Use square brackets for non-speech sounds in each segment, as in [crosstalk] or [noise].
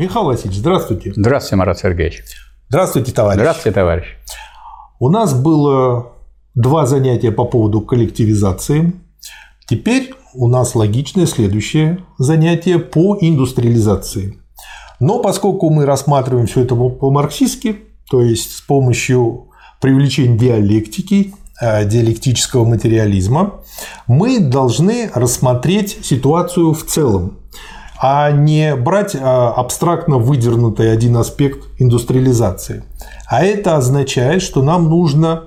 Михаил Васильевич, здравствуйте. Здравствуйте, Марат Сергеевич. Здравствуйте, товарищ. Здравствуйте, товарищ. У нас было два занятия по поводу коллективизации. Теперь у нас логичное следующее занятие по индустриализации. Но поскольку мы рассматриваем все это по-марксистски, то есть с помощью привлечения диалектики, э, диалектического материализма, мы должны рассмотреть ситуацию в целом а не брать а, абстрактно выдернутый один аспект индустриализации. А это означает, что нам нужно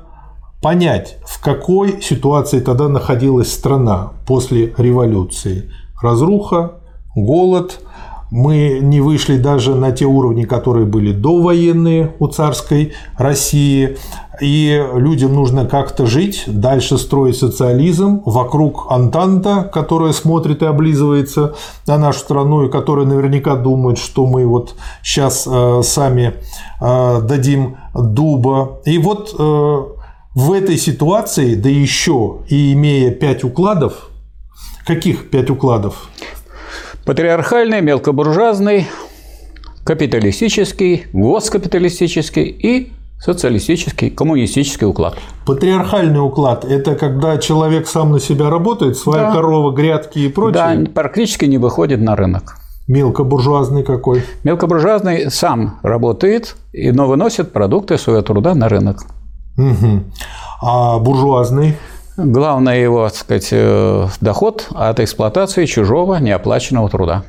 понять, в какой ситуации тогда находилась страна после революции. Разруха, голод, мы не вышли даже на те уровни, которые были довоенные у царской России, и людям нужно как-то жить, дальше строить социализм, вокруг Антанта, которая смотрит и облизывается на нашу страну, и которая наверняка думает, что мы вот сейчас э, сами э, дадим дуба. И вот э, в этой ситуации, да еще и имея пять укладов, каких пять укладов? Патриархальный, мелкобуржуазный, капиталистический, госкапиталистический и социалистический, коммунистический уклад. Патриархальный уклад – это когда человек сам на себя работает, своя да. корова, грядки и прочее? Да, практически не выходит на рынок. Мелкобуржуазный какой? Мелкобуржуазный сам работает, но выносит продукты своего труда на рынок. Угу. А буржуазный? Главное его, так сказать, э, доход от эксплуатации чужого неоплаченного труда.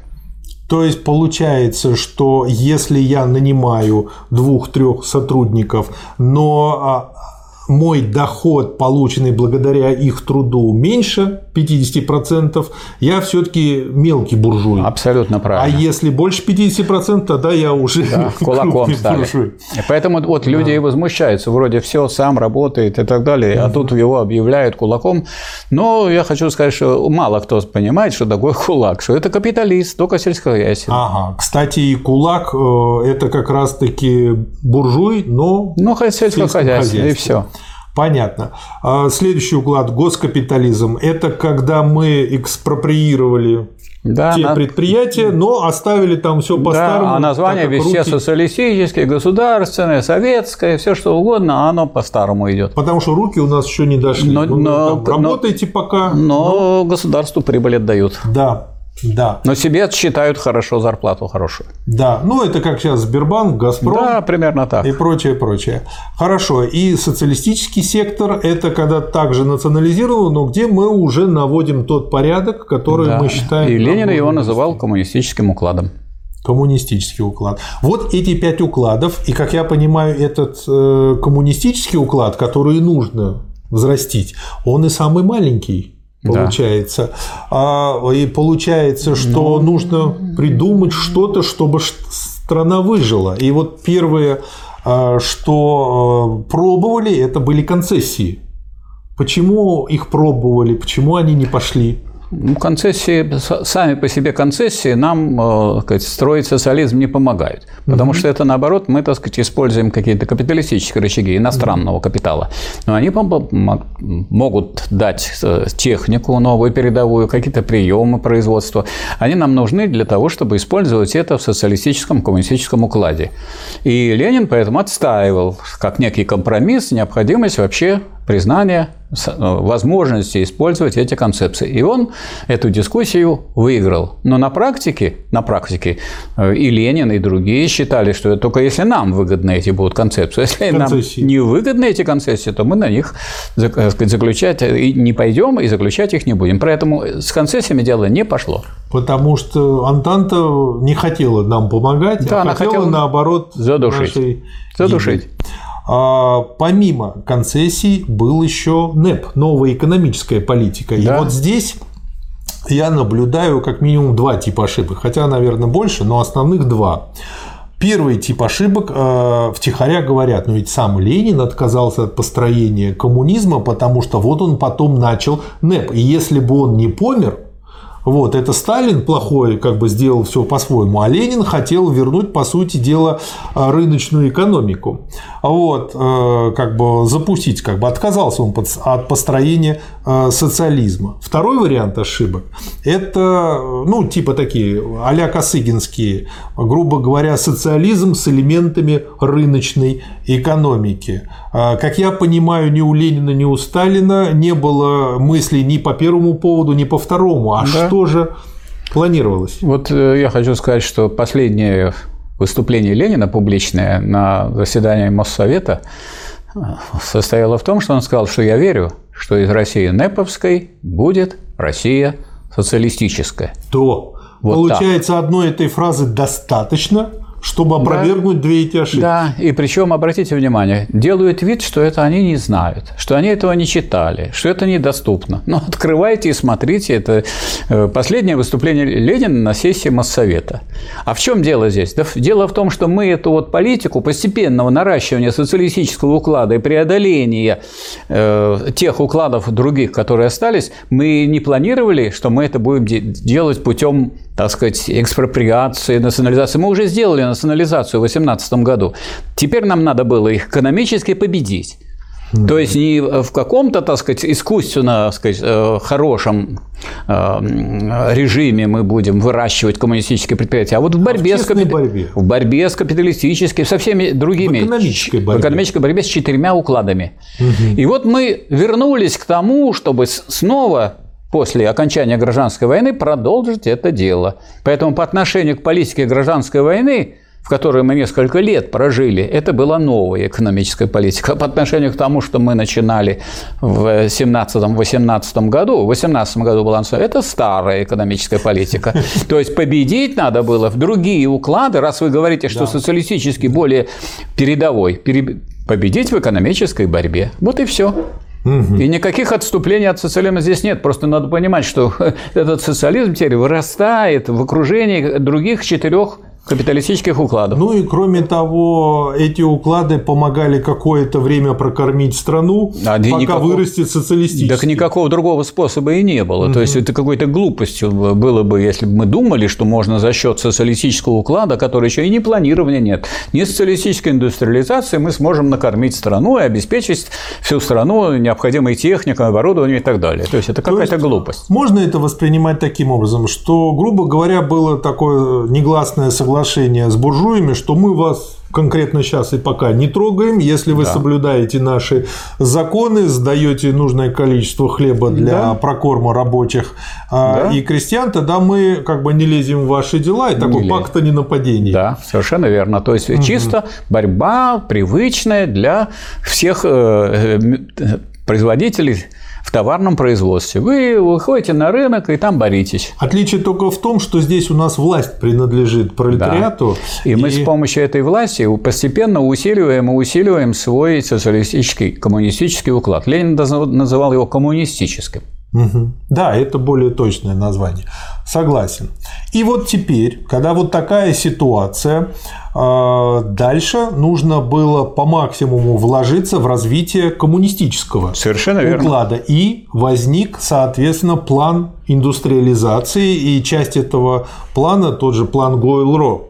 То есть получается, что если я нанимаю двух-трех сотрудников, но а, мой доход, полученный благодаря их труду, меньше 50%, я все-таки мелкий буржуй. Абсолютно правильно. А если больше 50%, тогда я уже да, [laughs] кулаком стали. Буржуй. Поэтому вот люди да. и возмущаются, вроде все сам работает и так далее, а тут его объявляют кулаком. Но я хочу сказать, что мало кто понимает, что такое кулак, что это капиталист, только сельскохозяйственный. Ага. Кстати, и кулак – это как раз-таки буржуй, но ну, сельскохозяйственный, и все. Понятно. А следующий уклад – госкапитализм. Это когда мы экспроприировали да, те на... предприятия, но оставили там все по-старому. Да, а название везде руки... социалистическое, государственное, советское, все что угодно, а оно по-старому идет. Потому что руки у нас еще не дошли. Но, ну, но, но, пока. Но, но государству прибыль отдают. Да, да. Но себе отсчитают хорошо зарплату хорошую. Да, ну это как сейчас Сбербанк, Газпром. Да, примерно так. И прочее, прочее. Хорошо. И социалистический сектор – это когда также национализировано, но где мы уже наводим тот порядок, который да. мы считаем… И Ленин его называл коммунистическим укладом. Коммунистический уклад. Вот эти пять укладов, и, как я понимаю, этот э, коммунистический уклад, который нужно взрастить, он и самый маленький получается. Да. А, и получается, что Но... Ну. нужно придумать что-то, чтобы страна выжила. И вот первое, а, что а, пробовали, это были концессии. Почему их пробовали, почему они не пошли? Ну, концессии, сами по себе концессии нам э, сказать, строить социализм не помогают. Потому угу. что это, наоборот, мы, так сказать, используем какие-то капиталистические рычаги иностранного угу. капитала. Но они могут дать э, технику новую, передовую, какие-то приемы производства. Они нам нужны для того, чтобы использовать это в социалистическом, коммунистическом укладе. И Ленин поэтому отстаивал, как некий компромисс, необходимость вообще признания э, возможности использовать эти концепции. И он эту дискуссию выиграл. Но на практике, на практике э, и Ленин, и другие считали, что это только если нам выгодны эти будут концепции. [laughs] Если концессии. нам не выгодны эти концессии, то мы на них э, заключать не пойдем и заключать их не будем. Поэтому с концессиями дело не пошло. Потому что Антанта не хотела нам помогать, да, а она хотела, хотела наоборот задушить. Задушить. Гибель. А, помимо концессий был еще НЭП, новая экономическая политика. Да. И вот здесь я наблюдаю как минимум два типа ошибок, хотя, наверное, больше, но основных два. Первый тип ошибок э, втихаря говорят, но ведь сам Ленин отказался от построения коммунизма, потому что вот он потом начал НЭП. И если бы он не помер, Вот, это Сталин плохой, как бы сделал все по-своему, а Ленин хотел вернуть, по сути дела, рыночную экономику. Вот, э, как бы запустить, как бы отказался он от построения э, социализма. Второй вариант ошибок – это, ну, типа такие а-ля Косыгинские, грубо говоря, социализм с элементами рыночной экономики. Э, как я понимаю, ни у Ленина, ни у Сталина не было мыслей ни по первому поводу, ни по второму. А да. что же планировалось? Вот э, я хочу сказать, что последнее выступление Ленина публичное на заседании Моссовета э, состояло в том, что он сказал, что я верю, что из России Неповской будет Россия социалистическая. То вот получается, так. одной этой фразы достаточно, чтобы опровергнуть да, две эти ошибки. Да, и причем, обратите внимание, делают вид, что это они не знают, что они этого не читали, что это недоступно. Но открывайте и смотрите, это э, последнее выступление Ленина на сессии Моссовета. А в чем дело здесь? Да, дело в том, что мы эту вот политику постепенного наращивания социалистического уклада и преодоления э, тех укладов других, которые остались, мы не планировали, что мы это будем делать путем так сказать, экспроприации, национализации. Мы уже сделали национализацию в 2018 году. Теперь нам надо было их экономически победить. То есть не в каком-то, так сказать, искусственно, так сказать, э, хорошем э, режиме мы будем выращивать коммунистические предприятия, а вот в борьбе, а в с, капит... борьбе. в борьбе с капиталистическими, со всеми другими. В экономической борьбе. В экономической борьбе с четырьмя укладами. Угу. И вот мы вернулись к тому, чтобы снова после окончания гражданской войны продолжить это дело. Поэтому по отношению к политике гражданской войны, в которой мы несколько лет прожили, это была новая экономическая политика. По отношению к тому, что мы начинали в 17-18 году, в 18 году была это старая экономическая политика. [laughs] То есть победить надо было в другие уклады, раз вы говорите, что социалистический более передовой, победить в экономической борьбе. Вот и все. Угу. И никаких отступлений от социализма здесь нет. Просто надо понимать, что [laughs] этот социализм теперь вырастает в окружении других четырех капиталистических укладов. Ну и кроме того, эти уклады помогали какое-то время прокормить страну, а пока никакого, вырастет социалистический. Так никакого другого способа и не было. Угу. То есть это какой-то глупостью было бы, если бы мы думали, что можно за счет социалистического уклада, который еще и не планирования нет, не социалистической индустриализации, мы сможем накормить страну и обеспечить всю страну необходимой техникой, оборудованием и так далее. То есть это какая-то глупость. Можно это воспринимать таким образом, что, грубо говоря, было такое негласное соглашение соглашение с буржуями, что мы вас конкретно сейчас и пока не трогаем, если вы да. соблюдаете наши законы, сдаете нужное количество хлеба для да. прокорма рабочих а, да. и крестьян, тогда мы как бы не лезем в ваши дела, и такой пакт о ненападении. Да, совершенно верно. То есть угу. чисто борьба привычная для всех э, э, производителей в товарном производстве. Вы выходите на рынок и там боритесь. Отличие только в том, что здесь у нас власть принадлежит пролетариату. Да. И, и мы с помощью этой власти постепенно усиливаем и усиливаем свой социалистический, коммунистический уклад. Ленин называл его коммунистическим. Угу. Да, это более точное название. Согласен. И вот теперь, когда вот такая ситуация, а, дальше нужно было по максимуму вложиться в развитие коммунистического Совершенно уклада. Верно. И возник, соответственно, план индустриализации, и часть этого плана, тот же план Гойл-Ро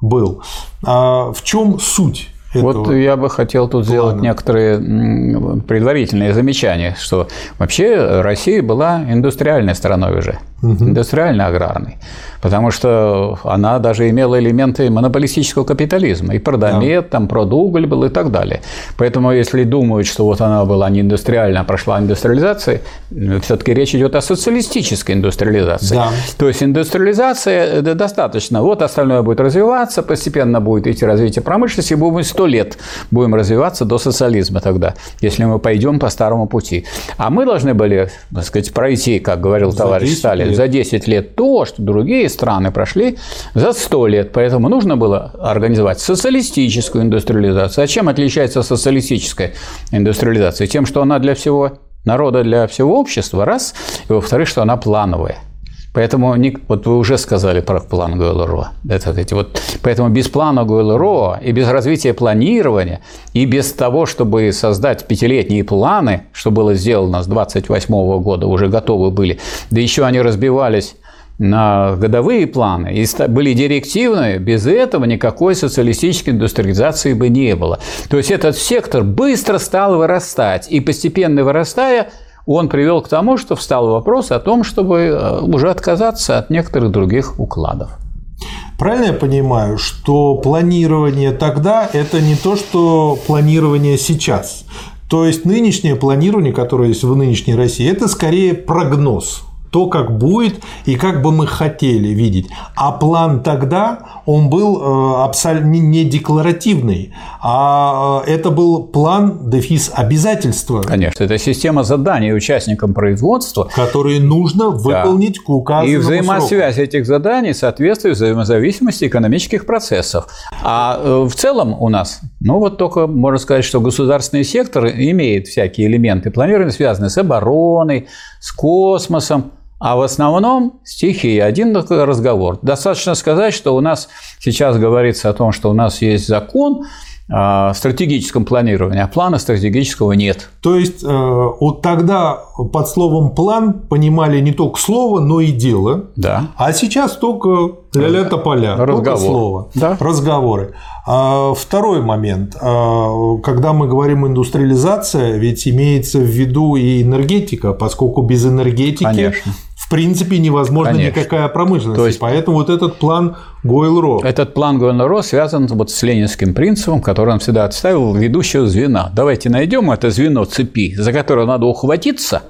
был. А в чем суть вот я бы хотел тут плана. сделать некоторые предварительные замечания, что вообще Россия была индустриальной страной уже, угу. индустриально-аграрной потому что она даже имела элементы монополистического капитализма. И продомет, да. там продуголь был и так далее. Поэтому, если думают, что вот она была не индустриальная, а прошла индустриализация, все-таки речь идет о социалистической индустриализации. Да. То есть индустриализация достаточно. Вот остальное будет развиваться, постепенно будет идти развитие промышленности, и будем сто лет будем развиваться до социализма тогда, если мы пойдем по старому пути. А мы должны были, так сказать, пройти, как говорил за товарищ Сталин, лет. за 10 лет то, что другие страны прошли за сто лет. Поэтому нужно было организовать социалистическую индустриализацию. А чем отличается социалистическая индустриализация? Тем, что она для всего народа, для всего общества, раз, и во-вторых, что она плановая. Поэтому, вот вы уже сказали про план ГЛРО. Это, эти вот, поэтому без плана ГЛРО и без развития планирования, и без того, чтобы создать пятилетние планы, что было сделано с 28 года, уже готовы были, да еще они разбивались на годовые планы и были директивные, без этого никакой социалистической индустриализации бы не было. То есть этот сектор быстро стал вырастать, и постепенно вырастая, он привел к тому, что встал вопрос о том, чтобы э, уже отказаться от некоторых других укладов. Правильно я понимаю, что планирование тогда – это не то, что планирование сейчас? То есть нынешнее планирование, которое есть в нынешней России, это скорее прогноз то, как будет и как бы мы хотели видеть. А план тогда, он был э, абсолютно не декларативный, а э, это был план, дефис обязательства. Конечно, это система заданий участникам производства. Которые нужно выполнить да. к указанному И взаимосвязь сроку. этих заданий соответствует взаимозависимости экономических процессов. А э, в целом у нас, ну вот только можно сказать, что государственный сектор имеет всякие элементы планирования, связанные с обороной, с космосом, а в основном стихи. Один разговор. Достаточно сказать, что у нас сейчас говорится о том, что у нас есть закон о стратегическом планировании, а плана стратегического нет. То есть э, вот тогда под словом план понимали не только слово, но и дело. Да. А сейчас только ля-ля тополя, Разговор. только слово. Да. Разговоры. А второй момент. А, когда мы говорим индустриализация, ведь имеется в виду и энергетика, поскольку без энергетики Конечно в принципе невозможна Конечно. никакая промышленность. То есть, Поэтому вот этот план Гойл-Ро. Этот план Гойл-Ро связан вот с ленинским принципом, который он всегда отставил ведущего звена. Давайте найдем это звено цепи, за которое надо ухватиться –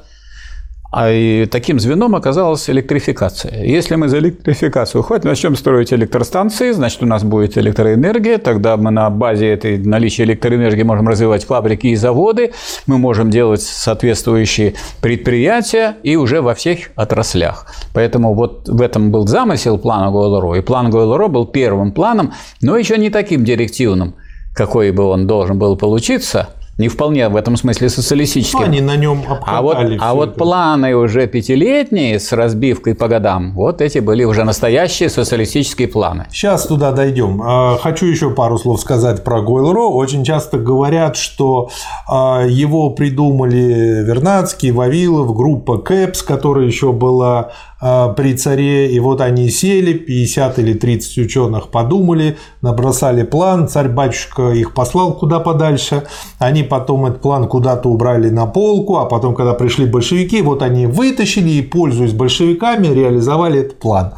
а и таким звеном оказалась электрификация. Если мы за электрификацию уходим, начнем строить электростанции, значит, у нас будет электроэнергия, тогда мы на базе этой наличия электроэнергии можем развивать фабрики и заводы, мы можем делать соответствующие предприятия и уже во всех отраслях. Поэтому вот в этом был замысел плана Гойлоро, и план Гойлоро был первым планом, но еще не таким директивным, какой бы он должен был получиться – не вполне в этом смысле социалистическим. Ну, они на нем а вот, а вот планы уже пятилетние с разбивкой по годам, вот эти были уже настоящие социалистические планы. Сейчас туда дойдем. А, хочу еще пару слов сказать про Гойл-Ро. Очень часто говорят, что а, его придумали Вернадский, Вавилов, группа Кэпс, которая еще была при царе, и вот они сели, 50 или 30 ученых подумали, набросали план, царь-батюшка их послал куда подальше, они потом этот план куда-то убрали на полку, а потом, когда пришли большевики, вот они вытащили и, пользуясь большевиками, реализовали этот план.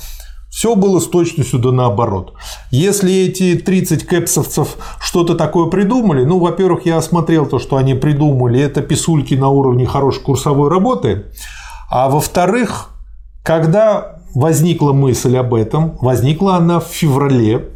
Все было с точностью да наоборот. Если эти 30 кэпсовцев что-то такое придумали, ну, во-первых, я осмотрел то, что они придумали, это писульки на уровне хорошей курсовой работы, а во-вторых, когда возникла мысль об этом, возникла она в феврале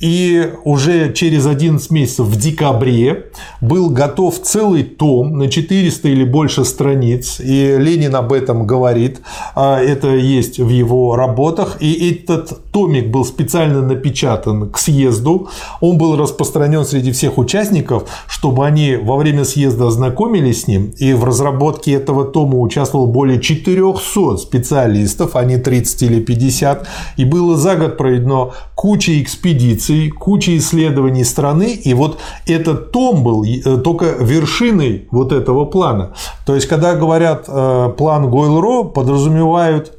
и уже через 11 месяцев в декабре был готов целый том на 400 или больше страниц, и Ленин об этом говорит, а, это есть в его работах, и этот томик был специально напечатан к съезду, он был распространен среди всех участников, чтобы они во время съезда ознакомились с ним, и в разработке этого тома участвовало более 400 специалистов, а не 30 или 50, и было за год проведено куча экспедиций, экспедиций, куча исследований страны, и вот этот том был э, только вершиной вот этого плана. То есть, когда говорят э, план Гойл-Ро, подразумевают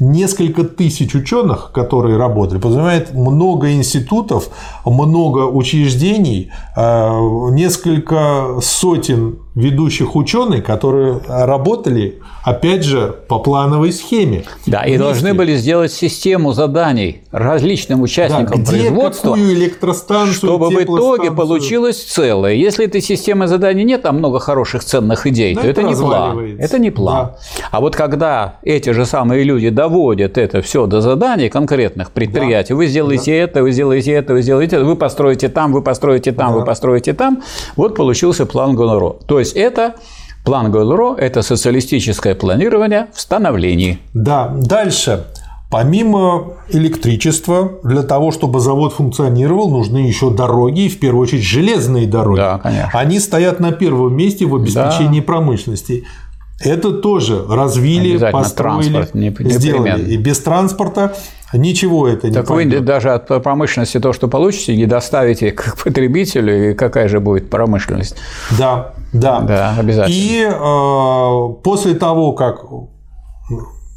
несколько тысяч ученых, которые работали, подразумевает много институтов, много учреждений, э, несколько сотен ведущих ученых, которые работали, опять же, по плановой схеме. Да, вместе. и должны были сделать систему заданий различным участникам да, где производства, какую электростанцию, чтобы в итоге получилось целое. Если этой системы заданий нет, там много хороших ценных идей, да, то это, это не план. Это не план. Да. А вот когда эти же самые люди доводят это все до заданий конкретных предприятий, да. вы сделаете да. это, вы сделаете это, вы сделаете это, вы построите там, вы построите там, да. вы построите там, вот получился план Гоноро. То есть это план Гойл-Ро – это социалистическое планирование в становлении. Да, дальше. Помимо электричества, для того, чтобы завод функционировал, нужны еще дороги, и в первую очередь железные дороги. Да, конечно. Они стоят на первом месте в обеспечении да. промышленности. Это тоже развили, построили, не, сделали. И без транспорта ничего это не Так пойдет. вы даже от промышленности то, что получите, не доставите [laughs] к потребителю, и какая же будет промышленность? Да, да. Да, обязательно. И э, после того, как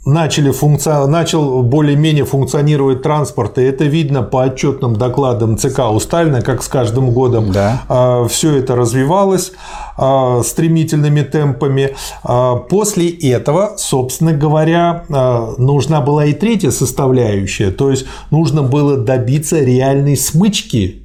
начали функци... начал более-менее функционировать транспорт, и это видно по отчетным докладам ЦК у Сталина, как с каждым годом да. А, все это развивалось а, стремительными темпами. А, после этого, собственно говоря, нужна была и третья составляющая, то есть нужно было добиться реальной смычки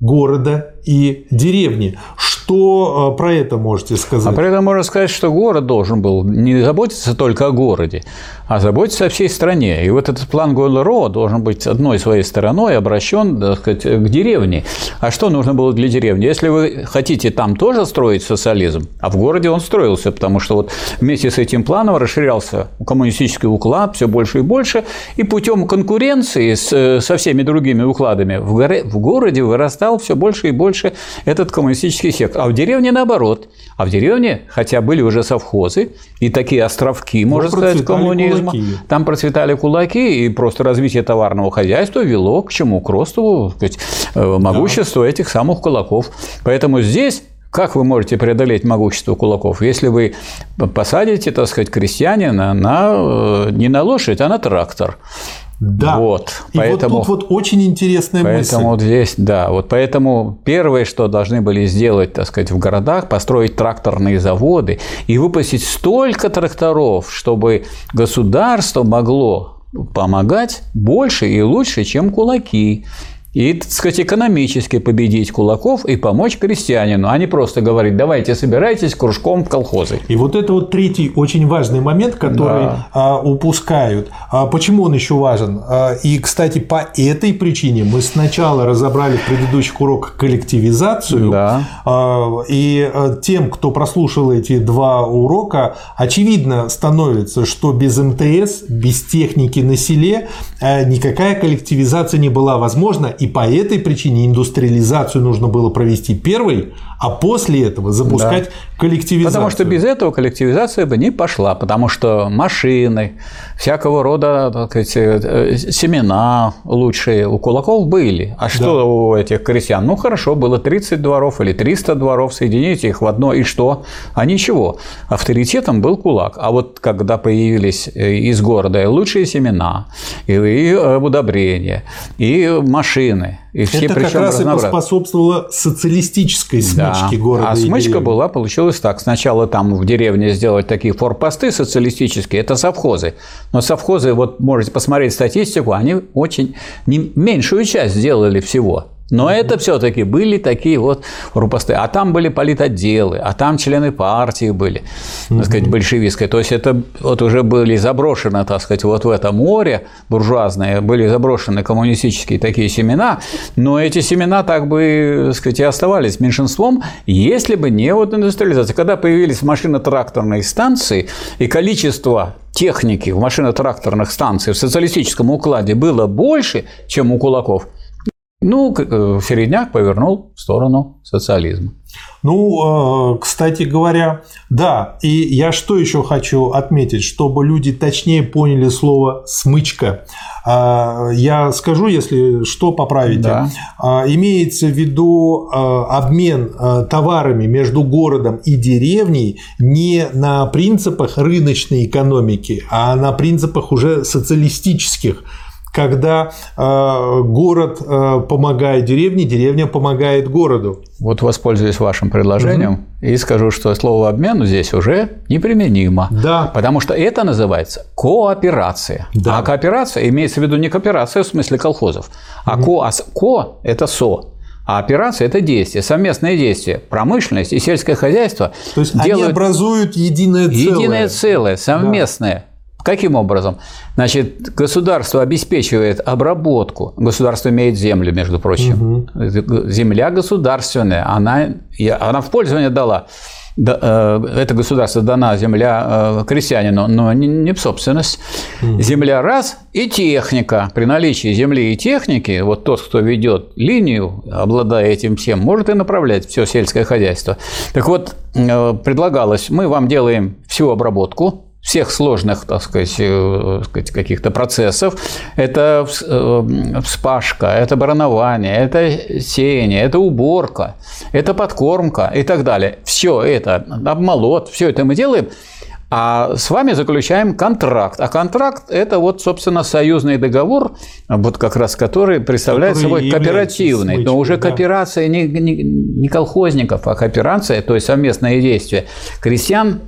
города и деревни. Что про это можете сказать? А про это можно сказать, что город должен был не заботиться только о городе, а заботиться о всей стране. И вот этот план Гойл-Ро должен быть одной своей стороной обращен так сказать, к деревне. А что нужно было для деревни? Если вы хотите там тоже строить социализм, а в городе он строился, потому что вот вместе с этим планом расширялся коммунистический уклад все больше и больше, и путем конкуренции с, со всеми другими укладами в, горе, в городе вырастал все больше и больше этот коммунистический сектор. А в деревне наоборот. А в деревне, хотя были уже совхозы и такие островки, ну, можно сказать, коммунизма. Кулаки. Там процветали кулаки, и просто развитие товарного хозяйства вело к чему? К росту сказать, э, могущества да. этих самых кулаков. Поэтому здесь как вы можете преодолеть могущество кулаков, если вы посадите, так сказать, крестьянина на, э, не на лошадь, а на трактор? Да. Вот. И поэтому, вот тут вот очень интересная поэтому мысль. Поэтому вот здесь, да, вот поэтому первое, что должны были сделать, так сказать, в городах, построить тракторные заводы и выпустить столько тракторов, чтобы государство могло помогать больше и лучше, чем кулаки и, так сказать, экономически победить кулаков и помочь крестьянину, а не просто говорить, давайте собирайтесь кружком в колхозы. И вот это вот третий очень важный момент, который да. А, упускают. А почему он еще важен? А, и, кстати, по этой причине мы сначала разобрали в предыдущих уроках коллективизацию, да. и тем, кто прослушал эти два урока, очевидно становится, что без МТС, без техники на селе никакая коллективизация не была возможна, и по этой причине индустриализацию нужно было провести первой, а после этого запускать да. коллективизацию. Потому что без этого коллективизация бы не пошла, потому что машины, всякого рода так сказать, э, семена лучшие у кулаков были. А что да. у этих крестьян? Ну, хорошо, было 30 дворов или 300 дворов, соедините их в одно, и что? А ничего. Авторитетом был кулак. А вот когда появились э, из города лучшие семена, и э, удобрения, и машины, и все, Это как раз и поспособствовало социалистической смычке да. города. А смычка деревни. была, получилась так. Сначала там в деревне сделать такие форпосты социалистические, это совхозы. Но совхозы, вот можете посмотреть статистику, они очень не, меньшую часть сделали всего. Но это все-таки были такие вот рупосты. А там были политотделы, а там члены партии были, так сказать, большевистской. То есть это вот уже были заброшены, так сказать, вот в это море буржуазное, были заброшены коммунистические такие семена, но эти семена так бы, так сказать, и оставались меньшинством, если бы не вот индустриализация. Когда появились машино-тракторные станции, и количество техники в машино-тракторных станциях в социалистическом укладе было больше, чем у кулаков, ну, э, Середняк повернул в сторону социализма. Ну, э, кстати говоря, да, и я что еще хочу отметить, чтобы люди точнее поняли слово «смычка». А, я скажу, если что, поправите. Да. А, имеется в виду э, обмен товарами между городом и деревней не на принципах рыночной экономики, а на принципах уже социалистических когда э, город э, помогает деревне, деревня помогает городу. Вот воспользуюсь вашим предложением угу. и скажу, что слово обмен здесь уже неприменимо. Да. Потому что это называется кооперация. Да. А кооперация имеется в виду не кооперация в смысле колхозов, а угу. ко, ко – это со. А операция – это действие, совместное действие. Промышленность и сельское хозяйство То есть делают они образуют единое целое. Единое целое, совместное. Да. Каким образом? Значит, государство обеспечивает обработку. Государство имеет землю, между прочим. Угу. Земля государственная, она, она в пользование дала. Э, это государство дана земля э, крестьянину, но не в собственность. Земля раз и техника. При наличии земли и техники, вот тот, кто ведет линию, обладая этим всем, может и направлять все сельское хозяйство. Так вот, э, предлагалось, мы вам делаем всю обработку, всех сложных, так сказать, э, каких-то процессов. Это э, вспашка, это баранование, это сеяние, это уборка, это подкормка и так далее. Все это, обмолот, все это мы делаем. А с вами заключаем контракт. А контракт – это вот, собственно, союзный договор, вот как раз который представляет который собой кооперативный. Смычкой, но уже да. кооперация не, не, не колхозников, а кооперация, то есть совместное действие крестьян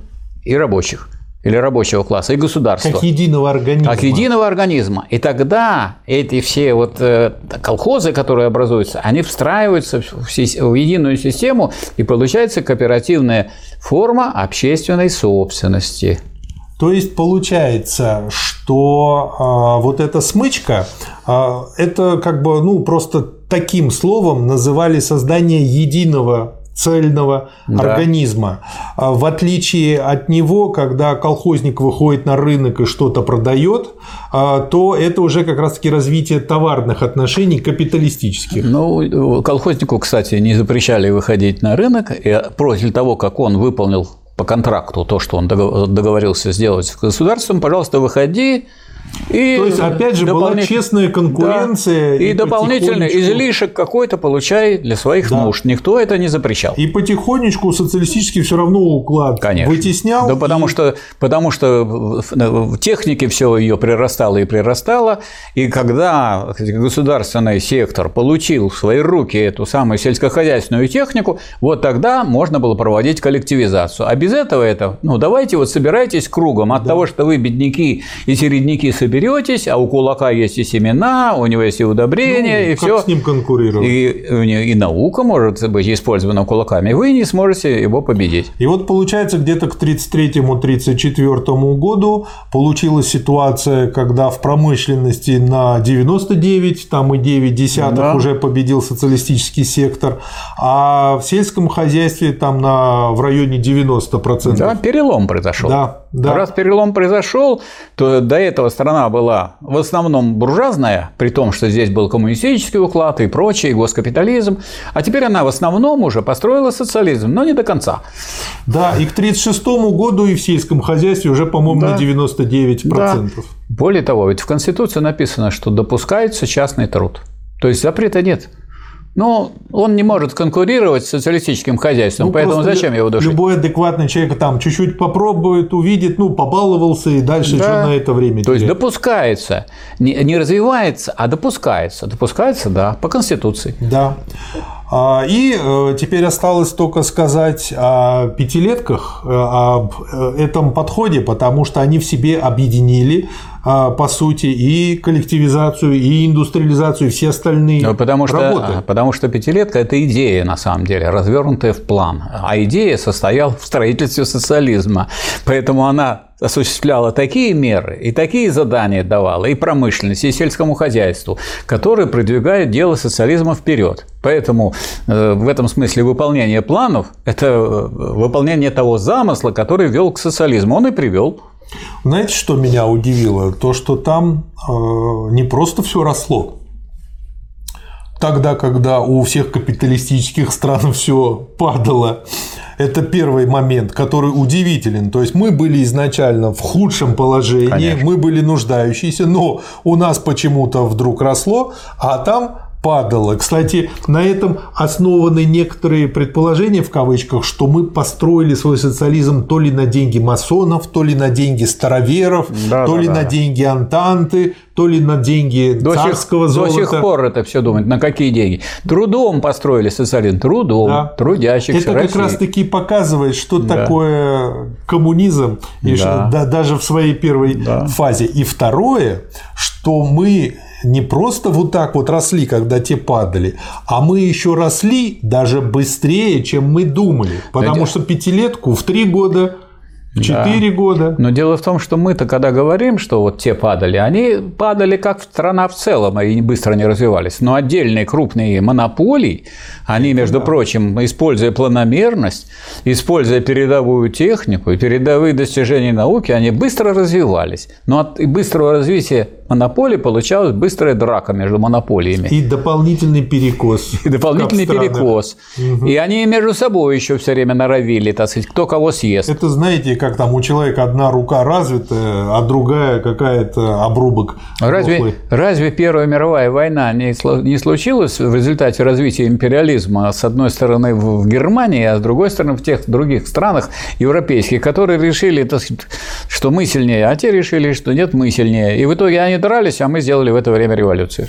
и рабочих – или рабочего класса, и государства. Как единого организма. Как единого организма. И тогда эти все вот э, колхозы, которые образуются, они встраиваются в, единую систему, и получается кооперативная форма общественной собственности. То есть получается, что э, вот эта смычка, э, это как бы, ну, просто таким словом называли создание единого цельного да. организма. А в отличие от него, когда колхозник выходит на рынок и что-то продает, а, то это уже как раз-таки развитие товарных отношений капиталистических. Ну, колхознику, кстати, не запрещали выходить на рынок, и после того, как он выполнил по контракту то, что он договорился сделать с государством, пожалуйста, выходи, и То есть, опять же, была честная конкуренция. Да. И, и дополнительный потихонечку... излишек какой-то получай для своих да. нужд. Никто это не запрещал. И потихонечку социалистический все равно уклад Конечно. вытеснял. Да, и... потому, что, потому что в технике все ее прирастало и прирастало. И когда государственный сектор получил в свои руки эту самую сельскохозяйственную технику, вот тогда можно было проводить коллективизацию. А без этого это, ну давайте вот собирайтесь кругом от да. того, что вы бедняки и середняки соберетесь, а у кулака есть и семена, у него есть и удобрения, ну, и все. с ним конкурировать? И, и наука может быть использована кулаками, вы не сможете его победить. И вот получается где-то к 1933-1934 году получилась ситуация, когда в промышленности на 99, там и 9 десятых да. уже победил социалистический сектор, а в сельском хозяйстве там на, в районе 90%. Да, перелом произошел. Да, да. Раз перелом произошел, то до этого страна была в основном буржуазная, при том, что здесь был коммунистический уклад и прочее, госкапитализм, а теперь она в основном уже построила социализм, но не до конца. Да, и к 1936 году и в сельском хозяйстве уже, по-моему, да. на 99%. Да. Более того, ведь в Конституции написано, что допускается частный труд. То есть запрета нет. Но он не может конкурировать с социалистическим хозяйством, ну, поэтому зачем его душить? Любой адекватный человек там чуть-чуть попробует, увидит, ну, побаловался и дальше да. что на это время То есть допускается, не, не развивается, а допускается. Допускается, да, по Конституции. Да. А, и э, теперь осталось только сказать о пятилетках, э, об э, этом подходе, потому что они в себе объединили по сути, и коллективизацию, и индустриализацию, и все остальные ну, потому что, работы. Потому что пятилетка – это идея, на самом деле, развернутая в план. А идея состояла в строительстве социализма. Поэтому она осуществляла такие меры и такие задания давала и промышленности, и сельскому хозяйству, которые продвигают дело социализма вперед. Поэтому э, в этом смысле выполнение планов – это э, выполнение того замысла, который вел к социализму. Он и привел. Знаете, что меня удивило? То, что там э, не просто все росло. Тогда, когда у всех капиталистических стран [laughs] все падало, это первый момент, который удивителен. То есть мы были изначально в худшем положении, Конечно. мы были нуждающиеся, но у нас почему-то вдруг росло, а там падало. Кстати, на этом основаны некоторые предположения в кавычках, что мы построили свой социализм то ли на деньги масонов, то ли на деньги староверов, да, то да, ли да. на деньги Антанты, то ли на деньги до царского сих, золота. До сих пор это все думают. На какие деньги? Трудом построили социализм, трудом, да. трудящихся Это как раз-таки показывает, что да. такое коммунизм, и да. да, даже в своей первой да. фазе. И второе, что мы не просто вот так вот росли, когда те падали, а мы еще росли даже быстрее, чем мы думали. Потому что пятилетку в три года в 4 да. года. Но дело в том, что мы-то, когда говорим, что вот те падали, они падали как страна в целом и быстро не развивались. Но отдельные крупные монополии, они, между да. прочим, используя планомерность, используя передовую технику и передовые достижения науки, они быстро развивались. Но от быстрого развития монополий, получалась быстрая драка между монополиями. И дополнительный перекос. [laughs] И дополнительный перекос. Угу. И они между собой еще все время норовили, так сказать, кто кого съест. Это знаете, как там у человека одна рука развитая, а другая какая-то обрубок. Разве, разве Первая мировая война не, не случилась в результате развития империализма с одной стороны в Германии, а с другой стороны в тех других странах европейских, которые решили, так сказать, что мы сильнее, а те решили, что нет, мы сильнее. И в итоге они дрались, а мы сделали в это время революцию.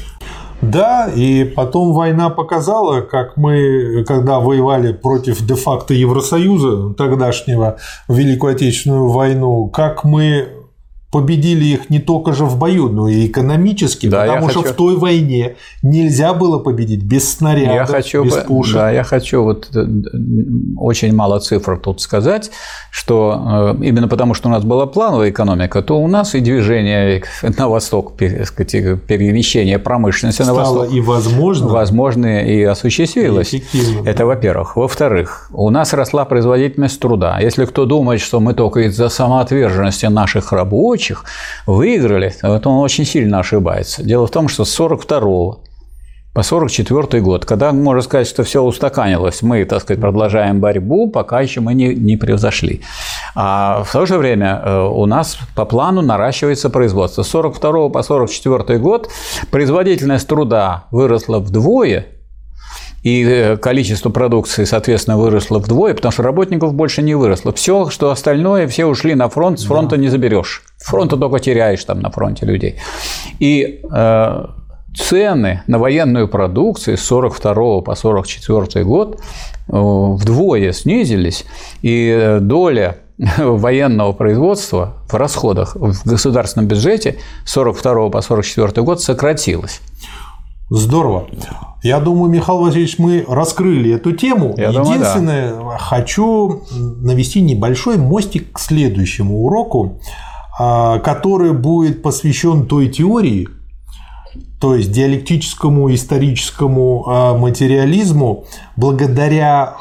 Да, и потом война показала, как мы, когда воевали против де-факто Евросоюза тогдашнего, Великую Отечественную войну, как мы победили их не только же в бою, но и экономически, да, потому что хочу... в той войне нельзя было победить без снарядов, я хочу, без пушек. Да, я хочу вот э, очень мало цифр тут сказать, что э, именно потому, что у нас была плановая экономика, то у нас и движение на восток, перемещение промышленности Стало на восток и возможно, возможно и осуществилось. И Это во-первых. Во-вторых, у нас росла производительность труда. Если кто думает, что мы только из-за самоотверженности наших рабочих рабочих выиграли, вот он очень сильно ошибается. Дело в том, что с 42 по 44 год, когда можно сказать, что все устаканилось, мы, так сказать, продолжаем борьбу, пока еще мы не, не превзошли. А в то же время э, у нас по плану наращивается производство. С 42 по 44 год производительность труда выросла вдвое, и э, количество продукции, соответственно, выросло вдвое, потому что работников больше не выросло. Все, что остальное, все ушли на фронт, с фронта да. не заберешь. Фронта только теряешь там на фронте людей. И э, цены на военную продукцию с 42 по 44 год э, вдвое снизились, и доля [laughs] военного производства в расходах в государственном бюджете с 42 по 44 год сократилась. Здорово. Я думаю, Михаил Васильевич, мы раскрыли эту тему. Я Единственное, думаю, да. хочу навести небольшой мостик к следующему уроку, который будет посвящен той теории, то есть диалектическому историческому а, материализму, благодаря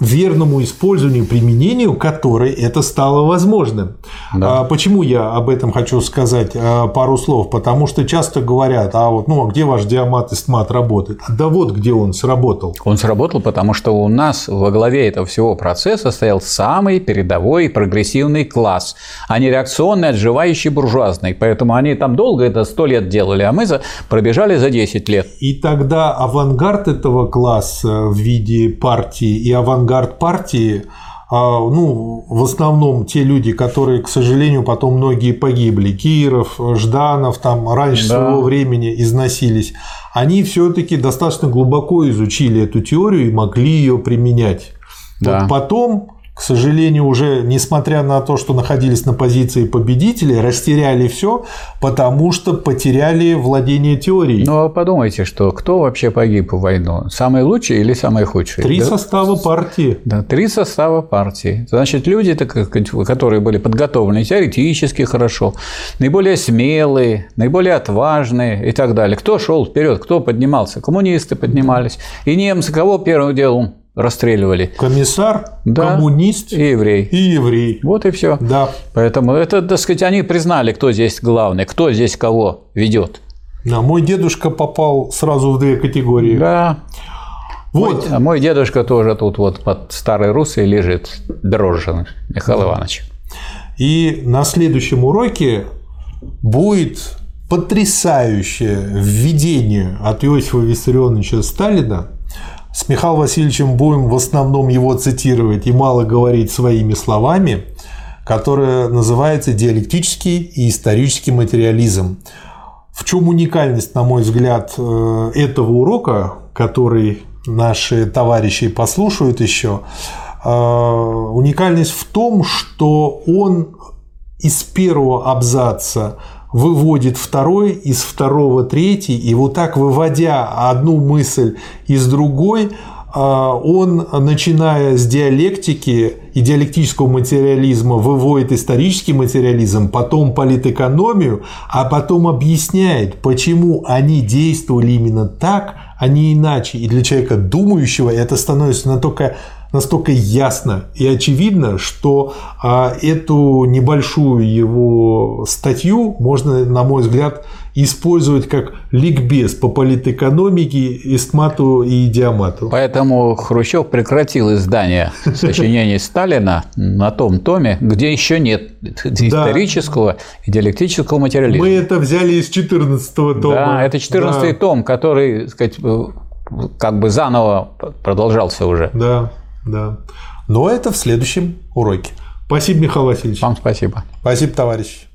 верному использованию применению которой это стало возможным. Да. А почему я об этом хочу сказать а, пару слов? Потому что часто говорят, а вот ну а где ваш диамат и стмат работает? Да вот где он сработал. Он сработал, потому что у нас во главе этого всего процесса стоял самый передовой прогрессивный класс, а не реакционный, отживающий буржуазный. Поэтому они там долго это сто лет делали, а мы за... пробежали за 10 лет. И тогда авангард этого класса в виде партии и авангард партии, а, ну, в основном те люди, которые, к сожалению, потом многие погибли, Киров, Жданов, там раньше да. своего времени износились, они все-таки достаточно глубоко изучили эту теорию и могли ее применять. Да. Вот потом к сожалению, уже несмотря на то, что находились на позиции победителей, растеряли все, потому что потеряли владение теорией. Ну, а подумайте, что кто вообще погиб в войну? Самый лучший или самый худший? Три да? состава партии. Да, три состава партии. Значит, люди, которые были подготовлены теоретически хорошо, наиболее смелые, наиболее отважные и так далее. Кто шел вперед, кто поднимался? Коммунисты поднимались. И немцы кого первым делом расстреливали. Комиссар, да, коммунист и еврей. И еврей. Вот и все. Да. Поэтому это, так сказать, они признали, кто здесь главный, кто здесь кого ведет. Да, мой дедушка попал сразу в две категории. Да. Вот. Мой, а мой дедушка тоже тут вот под старой русой лежит, дрожжин Михаил да. Иванович. И на следующем уроке будет потрясающее введение от Иосифа Виссарионовича Сталина с Михаилом Васильевичем будем в основном его цитировать и мало говорить своими словами, которое называется диалектический и исторический материализм. В чем уникальность, на мой взгляд, э, этого урока, который наши товарищи послушают еще, э, уникальность в том, что он из первого абзаца выводит второй, из второго третий, и вот так выводя одну мысль из другой, а, он, начиная с диалектики диалектического материализма выводит исторический материализм, потом политэкономию, а потом объясняет, почему они действовали именно так, а не иначе. И для человека думающего это становится настолько настолько ясно и очевидно, что а, эту небольшую его статью можно, на мой взгляд, использовать как ликбез по политэкономике, эстмату и диамату. Поэтому Хрущев прекратил издание сочинений Сталина на том томе, где еще нет исторического и диалектического материализма. Мы это взяли из 14 тома. Да, это 14 да. том, который, так сказать, как бы заново продолжался уже. Да, да. Но это в следующем уроке. Спасибо, Михаил Васильевич. Вам спасибо. Спасибо, товарищ.